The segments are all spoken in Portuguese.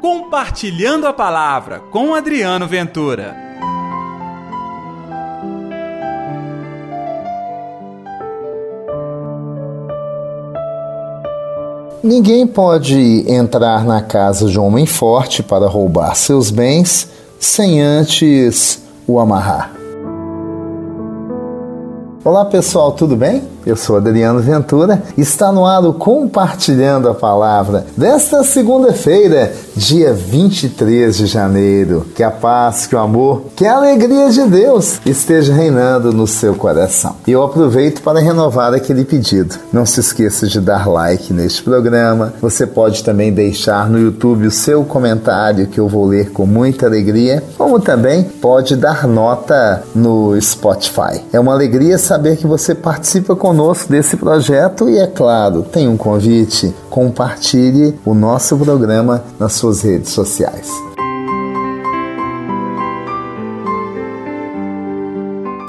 Compartilhando a Palavra com Adriano Ventura. Ninguém pode entrar na casa de um homem forte para roubar seus bens sem antes o amarrar. Olá pessoal, tudo bem? Eu sou Adriano Ventura. Está no ar o Compartilhando a Palavra desta segunda-feira, dia 23 de janeiro. Que a paz, que o amor, que a alegria de Deus esteja reinando no seu coração. E eu aproveito para renovar aquele pedido. Não se esqueça de dar like neste programa. Você pode também deixar no YouTube o seu comentário que eu vou ler com muita alegria, como também pode dar nota no Spotify. É uma alegria saber que você participa com conosco desse projeto e, é claro, tem um convite: compartilhe o nosso programa nas suas redes sociais.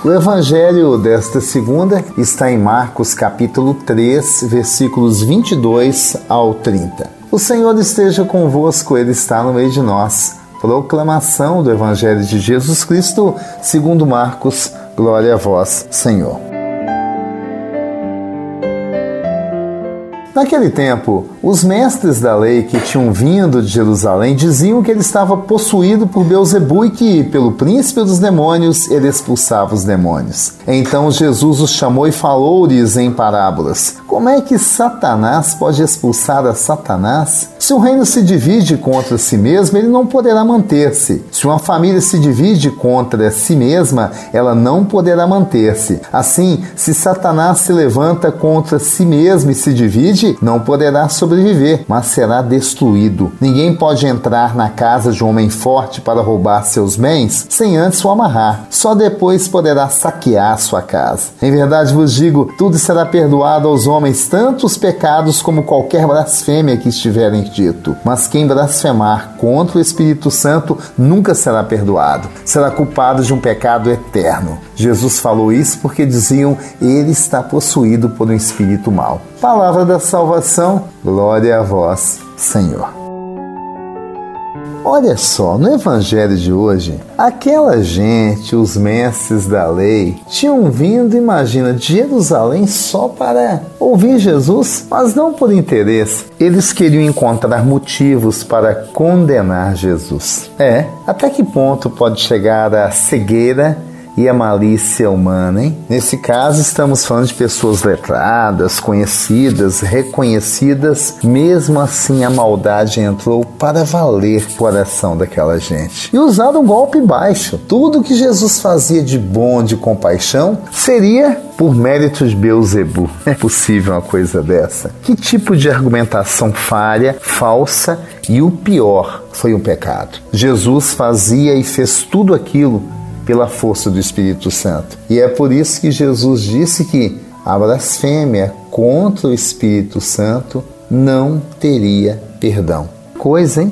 O evangelho desta segunda está em Marcos capítulo 3, versículos 22 ao 30. O Senhor esteja convosco, ele está no meio de nós. Proclamação do evangelho de Jesus Cristo, segundo Marcos. Glória a vós, Senhor. Naquele tempo, os mestres da lei que tinham vindo de Jerusalém diziam que ele estava possuído por Beuzebu e que, pelo príncipe dos demônios, ele expulsava os demônios. Então Jesus os chamou e falou-lhes em parábolas: Como é que Satanás pode expulsar a Satanás? Se o reino se divide contra si mesmo, ele não poderá manter-se. Se uma família se divide contra si mesma, ela não poderá manter-se. Assim, se Satanás se levanta contra si mesmo e se divide, não poderá sobreviver, mas será destruído. Ninguém pode entrar na casa de um homem forte para roubar seus bens sem antes o amarrar. Só depois poderá saquear sua casa. Em verdade vos digo: tudo será perdoado aos homens, tanto os pecados como qualquer blasfêmia que estiverem dito. Mas quem blasfemar contra o Espírito Santo nunca será perdoado. Será culpado de um pecado eterno. Jesus falou isso porque diziam: ele está possuído por um espírito mau. Palavra da salvação, glória a vós, Senhor. Olha só, no evangelho de hoje, aquela gente, os mestres da lei, tinham vindo, imagina, de Jerusalém só para ouvir Jesus, mas não por interesse. Eles queriam encontrar motivos para condenar Jesus. É, até que ponto pode chegar a cegueira e a malícia humana, hein? Nesse caso, estamos falando de pessoas letradas, conhecidas, reconhecidas, mesmo assim a maldade entrou para valer o coração daquela gente. E usaram um golpe baixo. Tudo que Jesus fazia de bom, de compaixão, seria por mérito de Beuzebu. É possível uma coisa dessa? Que tipo de argumentação falha, falsa e o pior foi um pecado? Jesus fazia e fez tudo aquilo pela força do Espírito Santo. E é por isso que Jesus disse que a blasfêmia contra o Espírito Santo não teria perdão. Coisa, hein?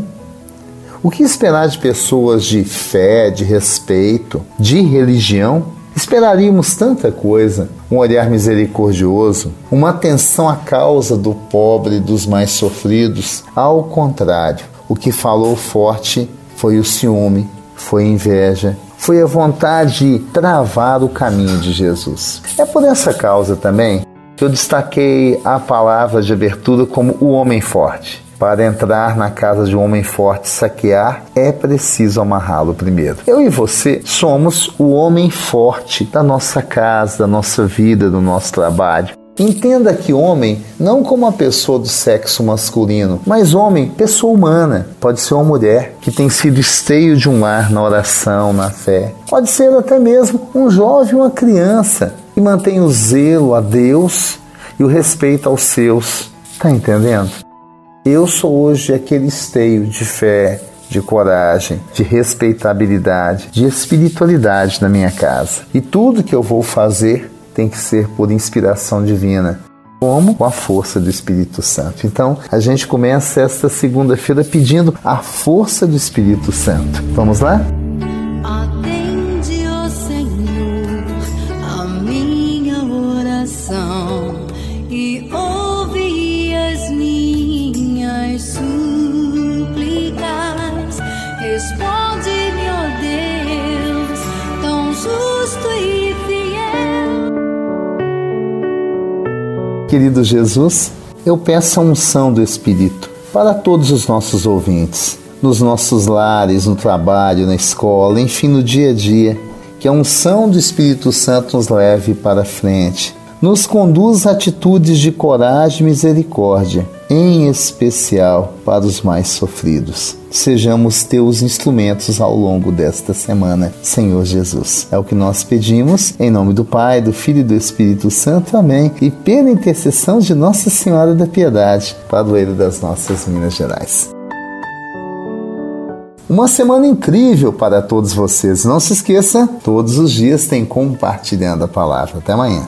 O que esperar de pessoas de fé, de respeito, de religião? Esperaríamos tanta coisa: um olhar misericordioso, uma atenção à causa do pobre e dos mais sofridos. Ao contrário, o que falou forte foi o ciúme, foi inveja, foi a vontade de travar o caminho de Jesus. É por essa causa também que eu destaquei a palavra de abertura como o homem forte. Para entrar na casa de um homem forte saquear, é preciso amarrá-lo primeiro. Eu e você somos o homem forte da nossa casa, da nossa vida, do nosso trabalho. Entenda que homem não como uma pessoa do sexo masculino, mas homem, pessoa humana. Pode ser uma mulher que tem sido esteio de um lar na oração, na fé. Pode ser até mesmo um jovem, uma criança que mantém o zelo a Deus e o respeito aos seus. Tá entendendo? Eu sou hoje aquele esteio de fé, de coragem, de respeitabilidade, de espiritualidade na minha casa. E tudo que eu vou fazer tem que ser por inspiração divina. Como? Com a força do Espírito Santo. Então, a gente começa esta segunda-feira pedindo a força do Espírito Santo. Vamos lá? Atende, ó Senhor, a minha oração e ouve as minhas súplicas. Responde-me, ó Deus, tão justo e Querido Jesus, eu peço a unção do Espírito para todos os nossos ouvintes, nos nossos lares, no trabalho, na escola, enfim, no dia a dia, que a unção do Espírito Santo nos leve para frente, nos conduz a atitudes de coragem e misericórdia, em especial para os mais sofridos. Sejamos teus instrumentos ao longo desta semana, Senhor Jesus. É o que nós pedimos, em nome do Pai, do Filho e do Espírito Santo. Amém. E pela intercessão de Nossa Senhora da Piedade, padroeira das nossas Minas Gerais. Uma semana incrível para todos vocês. Não se esqueça, todos os dias tem compartilhando a palavra. Até amanhã.